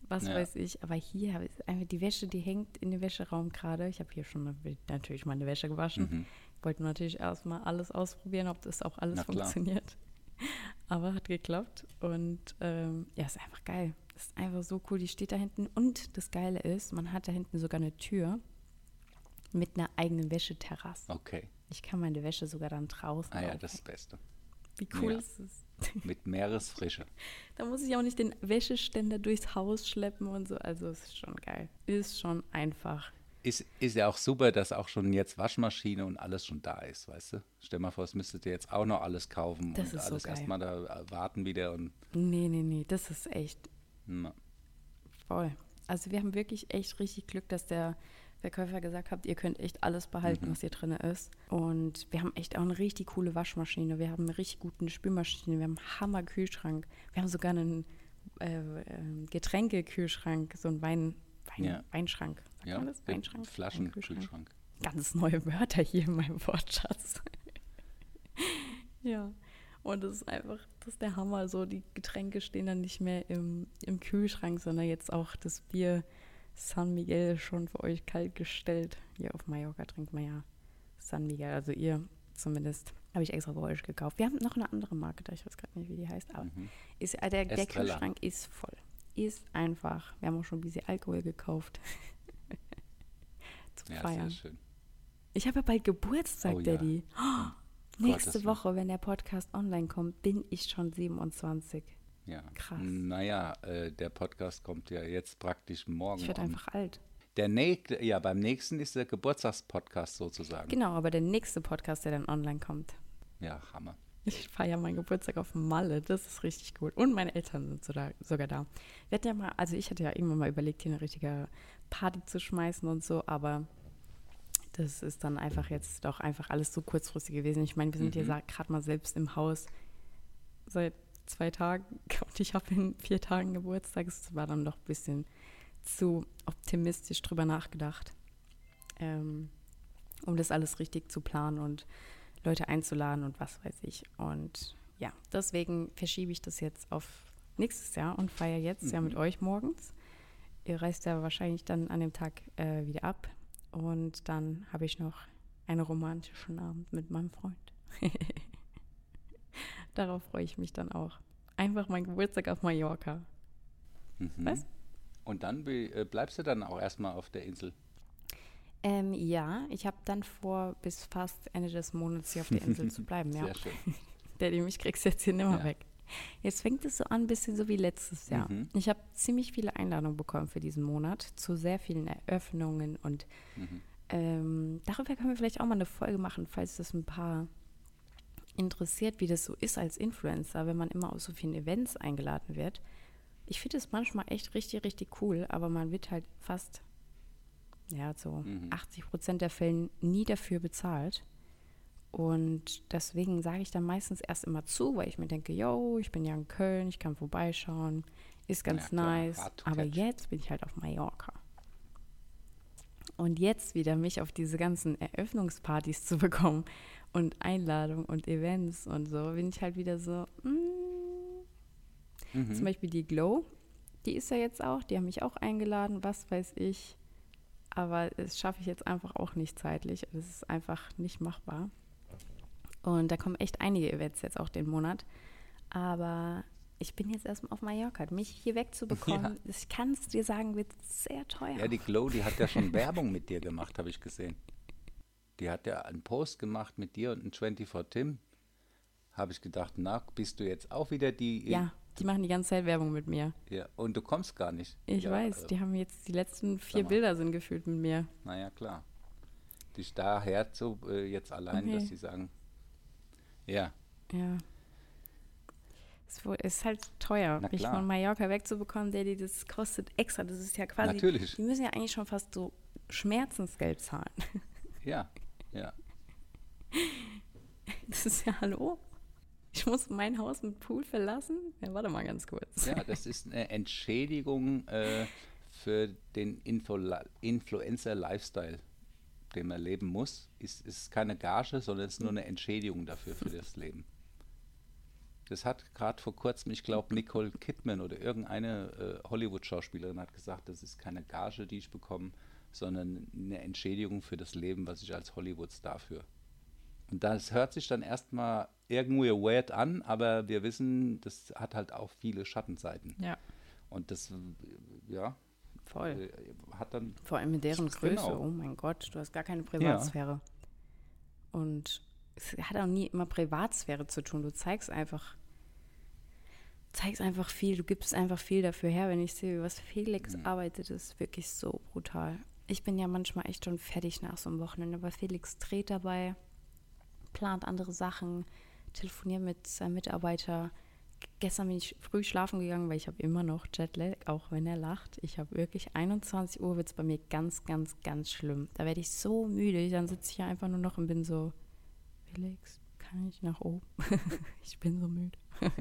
was Ja. weiß ich. Aber hier habe ich einfach die Wäsche, die hängt in dem Wäscheraum gerade. Ich habe hier schon natürlich meine Wäsche gewaschen. Mhm. Wollte natürlich erstmal alles ausprobieren, ob das auch alles Na funktioniert. Aber hat geklappt und ähm, ja, ist einfach geil. Ist einfach so cool. Die steht da hinten und das Geile ist, man hat da hinten sogar eine Tür mit einer eigenen Wäscheterrasse. Okay. Ich kann meine Wäsche sogar dann draußen. Ah ja, aufhängen. das ist das Beste. Wie cool ja. ist es? Mit Meeresfrische. Da muss ich auch nicht den Wäscheständer durchs Haus schleppen und so. Also es ist schon geil. Ist schon einfach. Ist, ist ja auch super, dass auch schon jetzt Waschmaschine und alles schon da ist, weißt du? Stell mal vor, es müsstet ihr jetzt auch noch alles kaufen Das und ist so alles geil. erstmal da äh, warten wieder und Nee, nee, nee. Das ist echt na, Voll. Also wir haben wirklich echt richtig Glück, dass der Verkäufer gesagt hat, ihr könnt echt alles behalten, Mhm. was hier drin ist. Und wir haben echt auch eine richtig coole Waschmaschine. Wir haben eine richtig gute Spülmaschine. Wir haben einen Hammer-Kühlschrank. Wir haben sogar einen äh, äh, Getränkekühlschrank, so einen Wein, Wein, Ja. Weinschrank. Sagt ja, man das? Weinschrank? Flaschenkühlschrank. Kühlschrank. Ganz neue Wörter hier in meinem Wortschatz. ja. Und das ist einfach, das ist der Hammer. So, die Getränke stehen dann nicht mehr im, im Kühlschrank, sondern jetzt auch das Bier San Miguel schon für euch kalt gestellt. Hier auf Mallorca trinkt man ja San Miguel, also ihr zumindest. Habe ich extra für euch gekauft. Wir haben noch eine andere Marke da, ich weiß gerade nicht, wie die heißt, aber Mhm. ist, äh, der, der Estrella. Kühlschrank ist voll. Ist einfach. Wir haben auch schon ein bisschen Alkohol gekauft. zu Ja, feiern. sehr schön. Ich habe ja bald Geburtstag, Oh ja. Daddy. Oh, Gottes nächste. Woche, wenn der Podcast online kommt, bin ich schon 27. Ja. Krass. Naja, äh, der Podcast kommt ja jetzt praktisch morgen. Ich werde einfach alt. Der nächste, ja, beim nächsten ist der Geburtstagspodcast sozusagen. Genau, aber der nächste Podcast, der dann online kommt. Ja, Hammer. Ich feiere meinen Geburtstag auf Malle, das ist richtig gut. Und meine Eltern sind so da, sogar da. Wir hatten ja mal, also ich hatte ja irgendwann mal überlegt, hier eine richtige Party zu schmeißen und so, aber das ist dann einfach jetzt doch einfach alles so kurzfristig gewesen. Ich meine, wir sind hier gerade mal selbst im Haus seit zwei Tagen und ich habe in vier Tagen Geburtstag. Es war dann doch ein bisschen zu optimistisch drüber nachgedacht, ähm, um das alles richtig zu planen und Leute einzuladen und was weiß ich. Und ja, deswegen verschiebe ich das jetzt auf nächstes Jahr und feiere jetzt ja mit euch morgens. Ihr reist ja wahrscheinlich dann an dem Tag äh, wieder ab. Und dann habe ich noch einen romantischen Abend mit meinem Freund. Darauf freue ich mich dann auch. Einfach mein Geburtstag auf Mallorca. Mhm. Was? Und dann äh, bleibst du dann auch erstmal auf der Insel. Ähm, ja, ich habe dann vor, bis fast Ende des Monats hier auf der Insel zu bleiben. Ja. Sehr schön. Daddy, mich kriegst du jetzt hier nimmer Ja. weg. Jetzt fängt es so an, ein bisschen so wie letztes Jahr. Mhm. Ich habe ziemlich viele Einladungen bekommen für diesen Monat zu sehr vielen Eröffnungen und Mhm. ähm, darüber können wir vielleicht auch mal eine Folge machen, falls das ein paar interessiert, wie das so ist als Influencer, wenn man immer auf so vielen Events eingeladen wird. Ich finde es manchmal echt richtig, richtig cool, aber man wird halt fast, ja, so Mhm. 80 Prozent der Fällen nie dafür bezahlt. Und deswegen sage ich dann meistens erst immer zu, weil ich mir denke, yo, ich bin ja in Köln, ich kann vorbeischauen, ist ganz Ja, klar, nice. to Aber jetzt bin ich halt auf Mallorca. Und jetzt wieder mich auf diese ganzen Eröffnungspartys zu bekommen und Einladungen und Events und so, bin ich halt wieder so, mm. Mhm. zum Beispiel die Glow, die ist ja jetzt auch, die haben mich auch eingeladen, was weiß ich. Aber das schaffe ich jetzt einfach auch nicht zeitlich. Das ist einfach nicht machbar. Und da kommen echt einige Events jetzt auch den Monat. Aber ich bin jetzt erstmal auf Mallorca. Mich hier wegzubekommen, ich kann es dir sagen, wird sehr teuer. Ja, die Glow, die hat ja schon Werbung mit dir gemacht, habe ich gesehen. Die hat ja einen Post gemacht mit dir und ein 24 Tim. Habe ich gedacht, na, bist du jetzt auch wieder die. Ja, die machen die ganze Zeit Werbung mit mir. ja und du kommst gar nicht. Ich ja, weiß, äh, die haben jetzt die letzten vier. Bilder sind gefühlt mit mir. Naja, klar. Dich daher so äh, jetzt allein, Okay. dass sie sagen, ja, Ja. Es ist halt teuer, mich von Mallorca wegzubekommen, Daddy, das kostet extra. Das ist ja quasi. Natürlich. Die müssen ja eigentlich schon fast so Schmerzensgeld zahlen. ja, ja. Das ist ja hallo. Ich muss mein Haus mit Pool verlassen? Ja, warte mal ganz kurz. Ja, das ist eine Entschädigung äh, für den Info Influencer-Lifestyle, den man leben muss. Ist, ist keine Gage, sondern es ist nur eine Entschädigung dafür, für das Leben. Das hat gerade vor kurzem, ich glaube, Nicole Kidman oder irgendeine äh, Hollywood-Schauspielerin hat gesagt, das ist keine Gage, die ich bekomme, sondern eine Entschädigung für das Leben, was ich als Hollywood-Star führe. Und das hört sich dann erstmal irgendwo weird an, aber wir wissen, das hat halt auch viele Schattenseiten. Ja, Und das, ja, voll. hat dann, Vor allem mit deren Größe. Genau. Oh mein Gott, du hast gar keine Privatsphäre. Und es hat auch nie immer Privatsphäre zu tun. Du zeigst einfach, zeigst einfach viel, du gibst einfach viel dafür her. Wenn ich sehe, was Felix arbeitet, ist wirklich so brutal. Ich bin ja manchmal echt schon fertig nach so einem Wochenende, aber Felix dreht dabei, plant andere Sachen, telefoniert mit seinem Mitarbeiter. Gestern bin ich früh schlafen gegangen, weil ich habe immer noch Jetlag, auch wenn er lacht. Ich habe wirklich 21 Uhr wird es bei mir ganz, ganz, ganz schlimm. Da werde ich so müde. Dann sitze ich hier einfach nur noch und bin so, Felix, kann ich nach oben? ich bin so müde.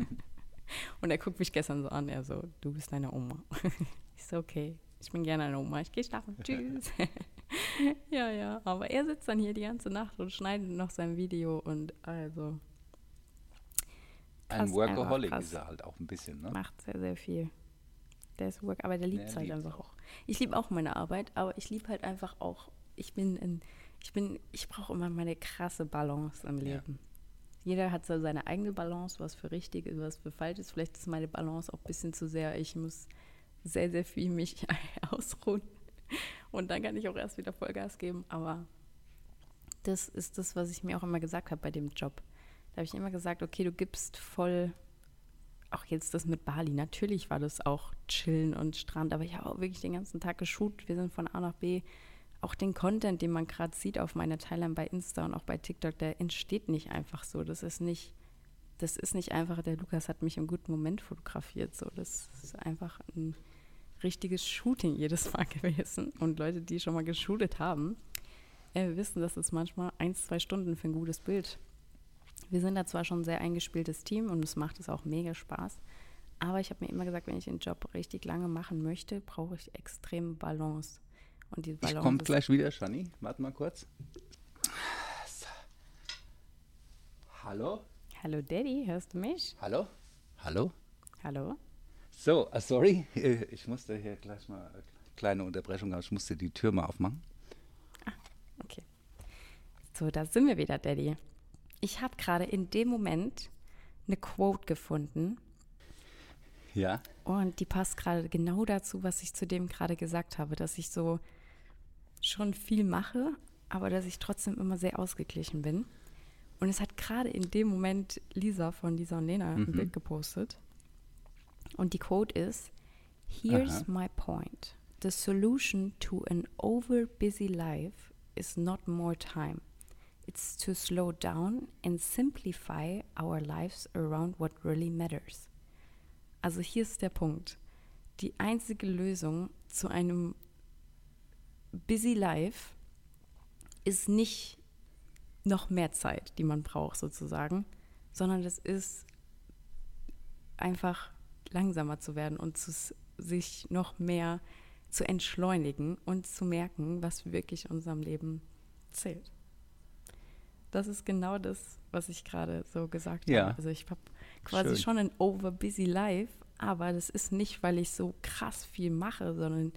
und er guckt mich gestern so an, er so, du bist deine Oma. ich so, okay, ich bin gerne eine Oma, ich gehe schlafen. Tschüss. ja, ja, aber er sitzt dann hier die ganze Nacht und schneidet noch sein Video und also ein Workaholic ist er halt auch ein bisschen, ne? macht sehr, sehr viel. Der ist Work, aber der liebt Ja, es halt einfach auch. Ich liebe auch meine Arbeit, aber ich liebe halt einfach auch, ich bin in, ich bin, ich brauche immer meine krasse Balance im Ja. Leben. Jeder hat so seine eigene Balance, was für richtig ist, was für falsch ist. Vielleicht ist meine Balance auch ein bisschen zu sehr. Ich muss sehr, sehr viel mich ausruhen Und dann kann ich auch erst wieder Vollgas geben. Aber das ist das, was ich mir auch immer gesagt habe bei dem Job. Da habe ich immer gesagt, okay, du gibst voll, auch jetzt das mit Bali. Natürlich war das auch Chillen und Strand, aber ich habe auch wirklich den ganzen Tag geshootet. Wir sind von A nach B. Auch den Content, den man gerade sieht auf meiner Timeline bei Insta und auch bei TikTok, der entsteht nicht einfach so. Das ist nicht, das ist nicht einfach, der Lukas hat mich im guten Moment fotografiert. So, das ist einfach ein richtiges Shooting jedes Mal gewesen. Und Leute, die schon mal geshootet haben, äh, wissen, dass es manchmal ein, zwei Stunden für ein gutes Bild. Wir sind da zwar schon ein sehr eingespieltes Team und es macht es auch mega Spaß. Aber ich habe mir immer gesagt, wenn ich den Job richtig lange machen möchte, brauche ich extrem Balance. Und die Balance ich komme gleich wieder, Shani. Warte mal kurz. Hallo? Hallo Daddy, hörst du mich? Hallo? Hallo? Hallo? So, uh, sorry, ich musste hier gleich mal eine kleine Unterbrechung haben. Ich musste die Tür mal aufmachen. Ah, okay. So, da sind wir wieder, Daddy. Ich habe gerade in dem Moment eine Quote gefunden. Ja. Und die passt gerade genau dazu, was ich zu dem gerade gesagt habe, dass ich so schon viel mache, aber dass ich trotzdem immer sehr ausgeglichen bin. Und es hat gerade in dem Moment Lisa von Lisa und Lena mhm. ein Bild gepostet. Und die Quote ist: Here's Aha. my point. The solution to an over busy life is not more time. It's to slow down and simplify our lives around what really matters. Also hier ist der Punkt. Die einzige Lösung zu einem busy life ist nicht noch mehr Zeit, die man braucht sozusagen, sondern es ist einfach langsamer zu werden und zu, sich noch mehr zu entschleunigen und zu merken, was wirklich in unserem Leben zählt. Das ist genau das, was ich gerade so gesagt ja. habe. Also ich habe quasi Schön. schon ein over busy life, aber das ist nicht, weil ich so krass viel mache, sondern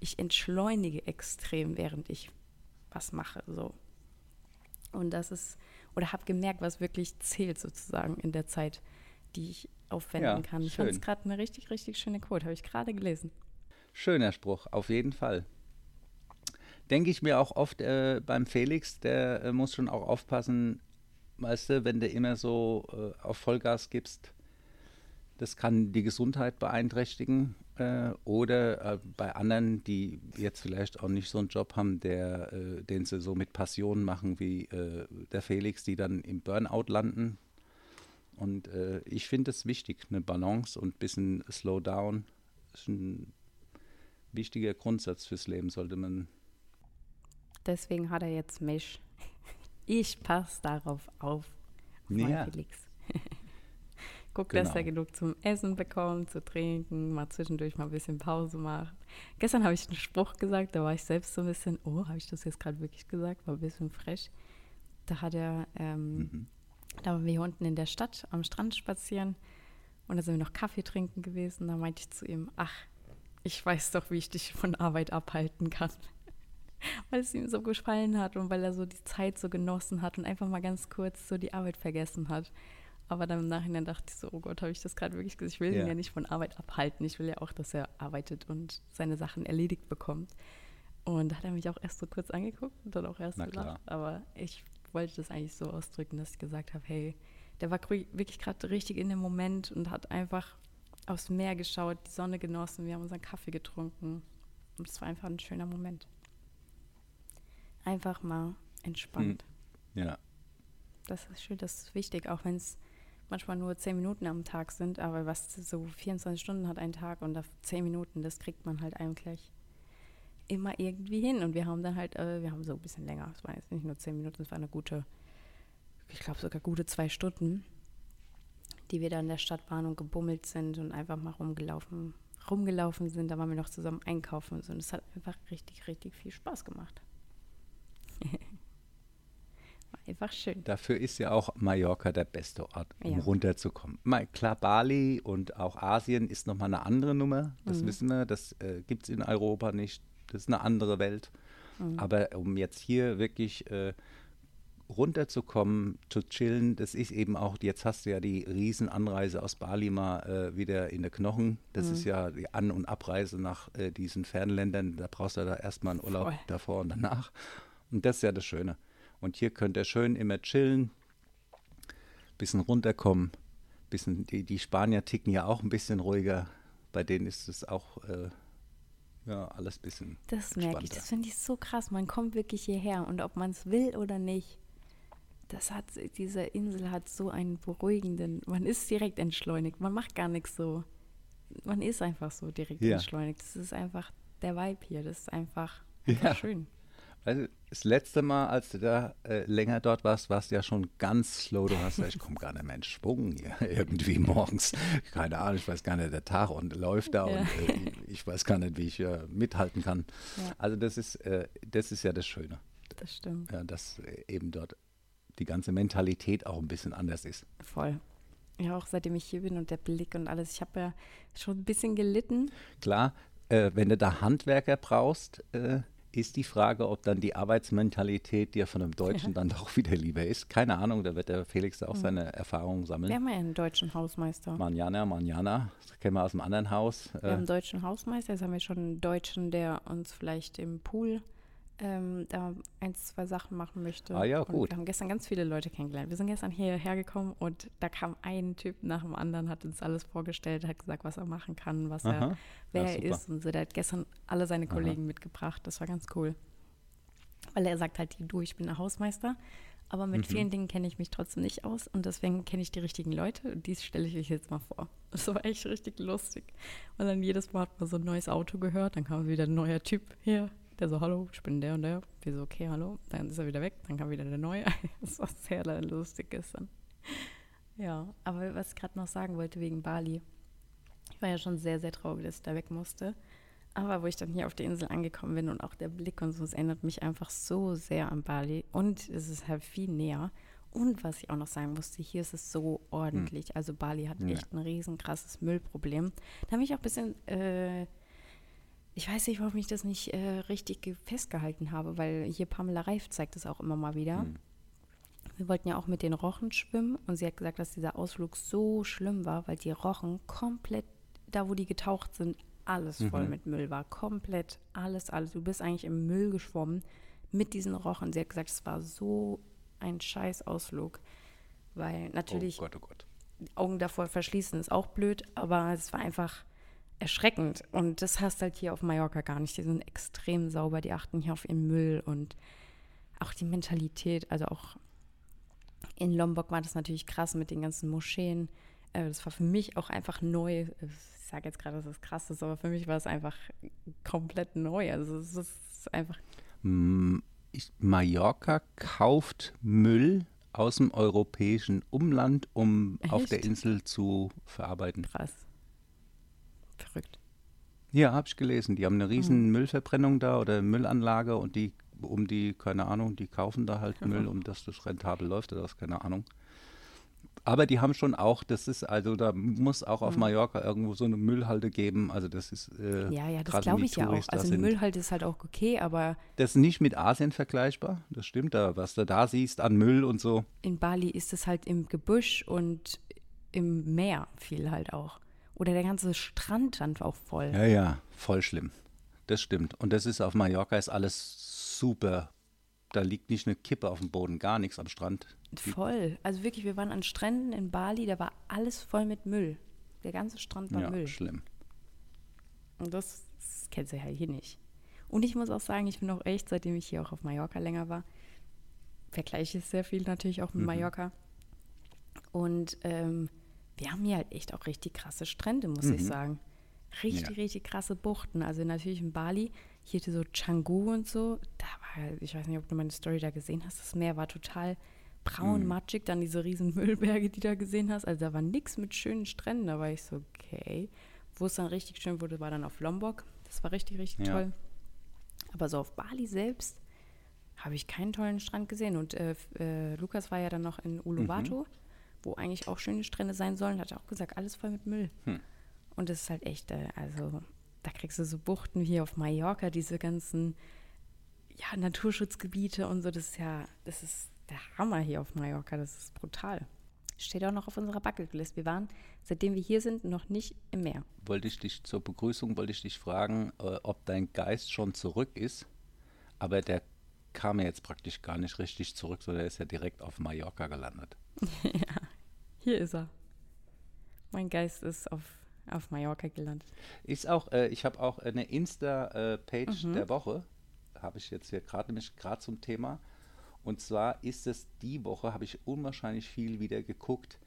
ich entschleunige extrem, während ich was mache. So. Und das ist, oder habe gemerkt, was wirklich zählt sozusagen in der Zeit, die ich aufwenden ja, kann. Ich fand es gerade eine richtig, richtig schöne Quote, habe ich gerade gelesen. Schöner Spruch, auf jeden Fall. Denke ich mir auch oft äh, beim Felix, der äh, muss schon auch aufpassen, weißt du, wenn du immer so äh, auf Vollgas gibst, das kann die Gesundheit beeinträchtigen. Äh, oder äh, bei anderen, die jetzt vielleicht auch nicht so einen Job haben, der, äh, den sie so mit Passion machen wie der Felix, die dann im Burnout landen, und äh, ich finde es wichtig, eine Balance und ein bisschen Slowdown ist ein wichtiger Grundsatz fürs Leben, sollte man. Deswegen hat er jetzt mich. Ich passe darauf auf, ja. Felix. Guck, genau. dass er genug zum Essen bekommt, zu trinken, mal zwischendurch mal ein bisschen Pause macht. Gestern habe ich einen Spruch gesagt, da war ich selbst so ein bisschen, oh, habe ich das jetzt gerade wirklich gesagt, war ein bisschen frech. Da hat er ähm, mhm. Da waren wir hier unten in der Stadt am Strand spazieren und da sind wir noch Kaffee trinken gewesen. Da meinte ich zu ihm, ach, ich weiß doch, wie ich dich von Arbeit abhalten kann. weil es ihm so gefallen hat und weil er so die Zeit so genossen hat und einfach mal ganz kurz so die Arbeit vergessen hat. Aber dann im Nachhinein dachte ich so, oh Gott, habe ich das gerade wirklich gesagt? Ich will ja. ihn ja nicht von Arbeit abhalten. Ich will ja auch, dass er arbeitet und seine Sachen erledigt bekommt. Und da hat er mich auch erst so kurz angeguckt und dann auch erst gelacht. Aber ich wollte das eigentlich so ausdrücken, dass ich gesagt habe, hey, der war wirklich gerade richtig in dem Moment und hat einfach aufs Meer geschaut, die Sonne genossen, wir haben unseren Kaffee getrunken. Und es war einfach ein schöner Moment. Einfach mal entspannt. Hm. Ja. Das ist schön, das ist wichtig, auch wenn es manchmal nur zehn Minuten am Tag sind, aber was so 24 Stunden hat ein Tag und auf zehn Minuten, das kriegt man halt eigentlich immer irgendwie hin. Und wir haben dann halt, äh, wir haben so ein bisschen länger, es waren jetzt nicht nur zehn Minuten, es war eine gute, ich glaube sogar gute zwei Stunden, die wir da in der Stadt waren und gebummelt sind und einfach mal rumgelaufen, rumgelaufen sind. Da waren wir noch zusammen einkaufen und so. Und es hat einfach richtig, richtig viel Spaß gemacht. War einfach schön. Dafür ist ja auch Mallorca der beste Ort, um ja. runterzukommen. Mal, klar, Bali und auch Asien ist nochmal eine andere Nummer. Das mhm. wissen wir. Das äh, gibt es in Europa nicht das ist eine andere Welt. Mhm. Aber um jetzt hier wirklich äh, runterzukommen, zu chillen, das ist eben auch, jetzt hast du ja die Riesenanreise aus Bali mal äh, wieder in der Knochen. Das Mhm. ist ja die An- und Abreise nach äh, diesen Fernländern. Da brauchst du da erstmal einen Urlaub Voll. davor und danach. Und das ist ja das Schöne. Und hier könnt ihr schön immer chillen, bisschen runterkommen, bisschen, die, die Spanier ticken ja auch ein bisschen ruhiger. Bei denen ist es auch äh, ja, alles ein bisschen Das merke ich. Das finde ich so krass. Man kommt wirklich hierher und ob man es will oder nicht, das hat, diese Insel hat so einen beruhigenden, man ist direkt entschleunigt. Man macht gar nichts so. Man ist einfach so direkt Ja. entschleunigt. Das ist einfach der Vibe hier. Das ist einfach, einfach Ja. schön. Also das letzte Mal, als du da äh, länger dort warst, warst du ja schon ganz slow. Du hast ja, ich komme gar nicht mehr in Schwung hier irgendwie morgens. Keine Ahnung, ich weiß gar nicht, der Tag und läuft da Ja. und äh, ich, weiß gar nicht, wie ich äh, mithalten kann. Ja. Also das ist, äh, das ist ja das Schöne, Das stimmt. ja, dass äh, eben dort die ganze Mentalität auch ein bisschen anders ist. Voll. Ja, auch seitdem ich hier bin und der Blick und alles. Ich habe ja schon ein bisschen gelitten. Klar, äh, wenn du da Handwerker brauchst, ist die Frage, ob dann die Arbeitsmentalität dir von einem Deutschen dann doch wieder lieber ist. Keine Ahnung, da wird der Felix auch seine Erfahrungen sammeln. Wir haben ja einen deutschen Hausmeister. Manjana, Manjana, das kennen wir aus dem anderen Haus. Wir Äh, haben einen deutschen Hausmeister, jetzt haben wir schon einen Deutschen, der uns vielleicht im Pool ähm, da ein, zwei Sachen machen möchte. Ah ja, Und gut. wir haben gestern ganz viele Leute kennengelernt. Wir sind gestern hierher gekommen und da kam ein Typ nach dem anderen, hat uns alles vorgestellt, hat gesagt, was er machen kann, was er, Aha. wer Ja, er ist und so. Der hat gestern alle seine Kollegen mitgebracht. Das war ganz cool. Weil er sagt halt, du, ich bin der Hausmeister, aber Mhm. mit vielen Dingen kenne ich mich trotzdem nicht aus und deswegen kenne ich die richtigen Leute und dies stelle ich euch jetzt mal vor. Das war echt richtig lustig. Und dann jedes Mal hat man so ein neues Auto gehört, dann kam wieder ein neuer Typ hier, der so, hallo, ich bin der und der. Wir so, okay, hallo. Dann ist er wieder weg, dann kam wieder der neue. Das war sehr lustig gestern. Ja, aber was ich gerade noch sagen wollte wegen Bali. Ich war ja schon sehr, sehr traurig, dass ich da weg musste. Aber wo ich dann hier auf der Insel angekommen bin und auch der Blick und so, es erinnert mich einfach so sehr an Bali. Und es ist halt viel näher. Und was ich auch noch sagen musste, hier ist es so ordentlich. Also Bali hat Ja. echt ein riesen krasses Müllproblem. Da habe ich auch ein bisschen, äh, ich weiß nicht, warum ich das nicht äh, richtig ge- festgehalten habe, weil hier Pamela Reif zeigt es auch immer mal wieder. Hm. Wir wollten ja auch mit den Rochen schwimmen und sie hat gesagt, dass dieser Ausflug so schlimm war, weil die Rochen komplett, da wo die getaucht sind, alles voll Mhm. mit Müll war. Komplett alles, alles. Du bist eigentlich im Müll geschwommen mit diesen Rochen. Sie hat gesagt, es war so ein scheiß Ausflug. Weil natürlich oh Gott, oh Gott. die Augen davor verschließen ist auch blöd, aber es war einfach erschreckend. Und das hast halt hier auf Mallorca gar nicht. Die sind extrem sauber, die achten hier auf ihren Müll und auch die Mentalität. Also auch in Lombok war das natürlich krass mit den ganzen Moscheen. Äh, Das war für mich auch einfach neu. Ich sage jetzt gerade, dass es krass ist, aber für mich war es einfach komplett neu. Also es ist einfach Mallorca kauft Müll aus dem europäischen Umland, um auf der Echt? Insel zu verarbeiten. krass. Verrückt. Ja, habe ich gelesen. Die haben eine Mhm. riesen Müllverbrennung da oder Müllanlage und die, um die, keine Ahnung, die kaufen da halt Müll, um dass das rentabel läuft oder was, keine Ahnung. Aber die haben schon auch, das ist, also da muss auch auf Mallorca irgendwo so eine Müllhalde geben. Also das ist äh, Mhm. Ja, ja, das glaube ich ja auch. Touris Also sind. Müllhalde ist halt auch okay, aber Das ist nicht mit Asien vergleichbar, das stimmt, da, was du da siehst an Müll und so. in Bali ist es halt im Gebüsch und im Meer viel halt auch. Oder der ganze Strand dann auch voll. Ja, ja, voll schlimm. Das stimmt. Und das ist auf Mallorca ist alles super. Da liegt nicht eine Kippe auf dem Boden, gar nichts am Strand. Voll. Also wirklich, wir waren an Stränden in Bali, da war alles voll mit Müll. Der ganze Strand war Ja, Müll. schlimm. Und das, das kennst du ja hier nicht. Und ich muss auch sagen, ich bin auch echt, seitdem ich hier auch auf Mallorca länger war, vergleiche ich sehr viel natürlich auch mit Mhm. Mallorca. Und ähm, wir haben hier halt echt auch richtig krasse Strände, muss ich Mhm. sagen. Richtig, Ja. richtig krasse Buchten. Also natürlich in Bali, hier so Canggu und so. Da war, ich weiß nicht, ob du meine Story da gesehen hast, das Meer war total braun, Mhm. matschig. Dann diese riesen Müllberge, die du da gesehen hast. Also da war nichts mit schönen Stränden. Da war ich so, okay. Wo es dann richtig schön wurde, war dann auf Lombok. Das war richtig, richtig Ja. toll. Aber so auf Bali selbst habe ich keinen tollen Strand gesehen. Und äh, äh, Lukas war ja dann noch in Uluwatu, Mhm. Wo eigentlich auch schöne Strände sein sollen. Hat auch gesagt, alles voll mit Müll. Hm. Und das ist halt echt, äh, also da kriegst du so Buchten wie auf Mallorca, diese ganzen ja, Naturschutzgebiete und so. Das ist ja, das ist der Hammer hier auf Mallorca. Das ist brutal. Steht auch noch auf unserer Bucketlist. Wir waren, seitdem wir hier sind, noch nicht im Meer. Wollte ich dich zur Begrüßung, wollte ich dich fragen, äh, ob dein Geist schon zurück ist. Aber der kam ja jetzt praktisch gar nicht richtig zurück, sondern er ist ja direkt auf Mallorca gelandet. hier ist er. Mein Geist ist auf, auf Mallorca gelandet. Ist auch, äh, ich habe auch eine Insta-Page Mhm. der Woche. Habe ich jetzt hier gerade nämlich gerade zum Thema. Und zwar ist es die Woche, habe ich unwahrscheinlich viel wieder geguckt,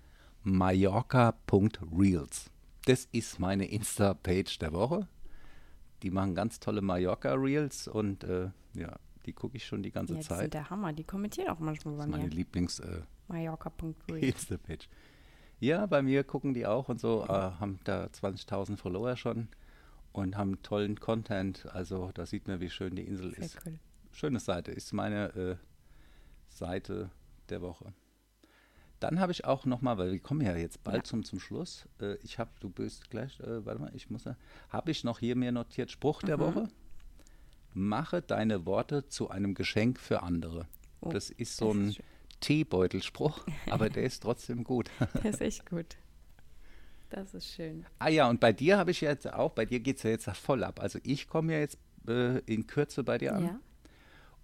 Mallorca.reels. Das ist meine Insta-Page der Woche. Die machen ganz tolle Mallorca-Reels und äh, ja, die gucke ich schon die ganze Ja, die sind Zeit. der Hammer. Die kommentieren auch manchmal bei Das ist meine mir. Lieblings- äh, Mallorca.real. Insta-Page. Ja, bei mir gucken die auch und so, äh, haben da 20.000 Follower schon und haben tollen Content. Also da sieht man, wie schön die Insel Sehr ist. cool. Schöne Seite, ist meine äh, Seite der Woche. Dann habe ich auch nochmal, weil wir kommen ja jetzt bald Ja. zum, zum Schluss. Äh, ich habe, du bist gleich, äh, warte mal, ich muss, habe ich noch hier mir notiert, Spruch der Mhm. Woche. Mache deine Worte zu einem Geschenk für andere. Oh, das ist so das ist ein schön. Teebeutelspruch, aber der ist trotzdem gut. Das ist echt gut. Das ist schön. Ah ja, und bei dir habe ich jetzt auch, bei dir geht es ja jetzt voll ab. Also ich komme ja jetzt äh, in Kürze bei dir an. Ja.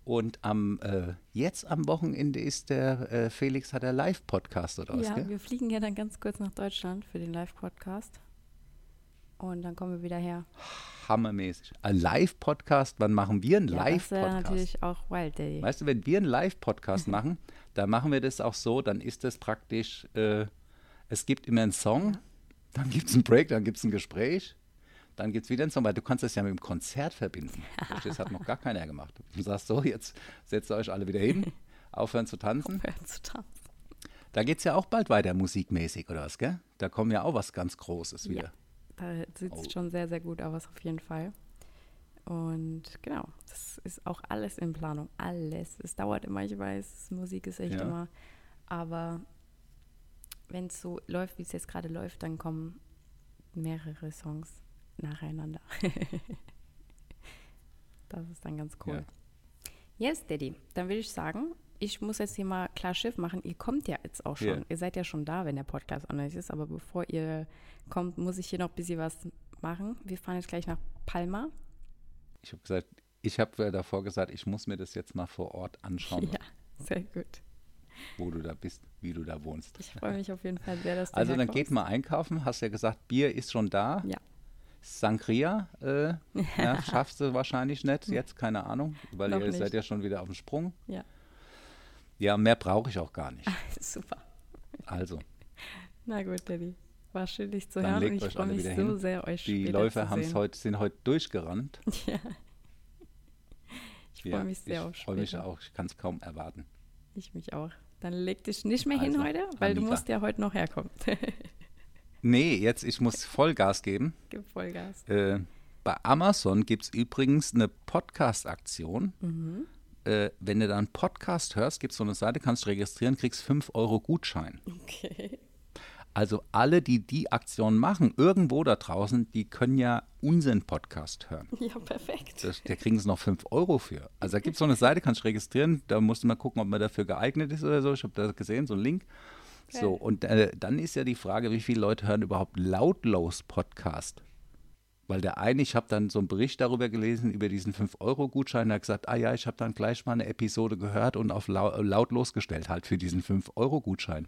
Und am äh, jetzt am Wochenende ist der äh, Felix hat er Live-Podcast oder was, Ja, gell? wir fliegen ja dann ganz kurz nach Deutschland für den Live-Podcast. Und dann kommen wir wieder her. Hammermäßig. Ein Live-Podcast, wann machen wir einen Ja, das wäre Live-Podcast? natürlich auch Wild Daddy. Weißt du, wenn wir einen Live-Podcast machen, da machen wir das auch so, dann ist das praktisch, äh, es gibt immer einen Song, dann gibt es einen Break, dann gibt es ein Gespräch, dann gibt es wieder einen Song, weil du kannst das ja mit dem Konzert verbinden. Das hat noch gar keiner gemacht. Du sagst so, jetzt setzt ihr euch alle wieder hin, aufhören zu tanzen. Aufhören zu tanzen. Da geht es ja auch bald weiter musikmäßig, oder was, gell? Da kommen ja auch was ganz Großes wieder. Ja. Da sieht es Oh. schon sehr, sehr gut aus, auf jeden Fall. Und genau, das ist auch alles in Planung. Alles. Es dauert immer, ich weiß, Musik ist echt Ja. immer. Aber wenn es so läuft, wie es jetzt gerade läuft, dann kommen mehrere Songs nacheinander. das ist dann ganz cool. Yes, Daddy. Dann würde ich sagen, ich muss jetzt hier mal klar Schiff machen. Ihr kommt ja jetzt auch schon. Ja. Ihr seid ja schon da, wenn der Podcast online ist. Aber bevor ihr kommt, muss ich hier noch ein bisschen was machen. Wir fahren jetzt gleich nach Palma. Ich habe gesagt, ich habe davor gesagt, ich muss mir das jetzt mal vor Ort anschauen, Ja, sehr gut. wo du da bist, wie du da wohnst. Ich freue mich auf jeden Fall sehr, dass du Also dann herkommst. geht mal einkaufen, hast ja gesagt, Bier ist schon da. Ja. Sangria äh, ja, schaffst du wahrscheinlich nicht, jetzt keine Ahnung, weil ihr nicht. seid ja schon wieder auf dem Sprung. Ja, Ja, mehr brauche ich auch gar nicht. super. Also, Na gut, Daddy. War schön, dich zu Dann hören. legt Und ich freue mich so hin. sehr, euch die später Läufer heute, sind heute durchgerannt. Ja. Ich freue mich sehr auf Ich freue mich später. auch, ich kann es kaum erwarten. Ich mich auch. Dann leg dich nicht mehr hin Also, heute, weil du Anita. musst ja heute noch herkommen. Nee, jetzt, ich muss Vollgas geben. Gib Vollgas. Äh, bei Amazon gibt es übrigens eine Podcast-Aktion. Mhm. Äh, wenn du da einen Podcast hörst, gibt es so eine Seite, kannst du registrieren, kriegst 5 Euro Gutschein. Okay. Also alle, die die Aktion machen, irgendwo da draußen, die können ja unseren Podcast hören. Ja, perfekt. Das, da kriegen sie noch 5 Euro für. Also da gibt es so eine Seite, kannst du registrieren, da musst du mal gucken, ob man dafür geeignet ist oder so. Ich habe da gesehen, so einen Link. So, Geil. und äh, dann ist ja die Frage, wie viele Leute hören überhaupt lautlos Podcast? Weil der eine, ich habe dann so einen Bericht darüber gelesen, über diesen 5-Euro-Gutschein, der hat gesagt, ah ja, ich habe dann gleich mal eine Episode gehört und auf lau lautlos gestellt, halt für diesen 5-Euro-Gutschein.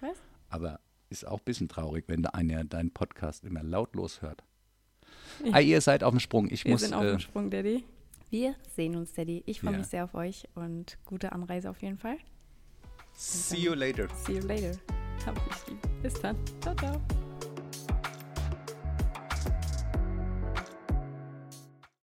Was? Aber ist auch ein bisschen traurig, wenn der einer deinen Podcast immer lautlos hört. Ah, ihr seid auf dem Sprung. Ich Wir muss. sind auf äh, dem Sprung, Daddy. Wir sehen uns, Daddy. Ich freue Ja. mich sehr auf euch und gute Anreise auf jeden Fall. see you later. See you later. Hab dich lieb. Bis dann. Ciao, ciao.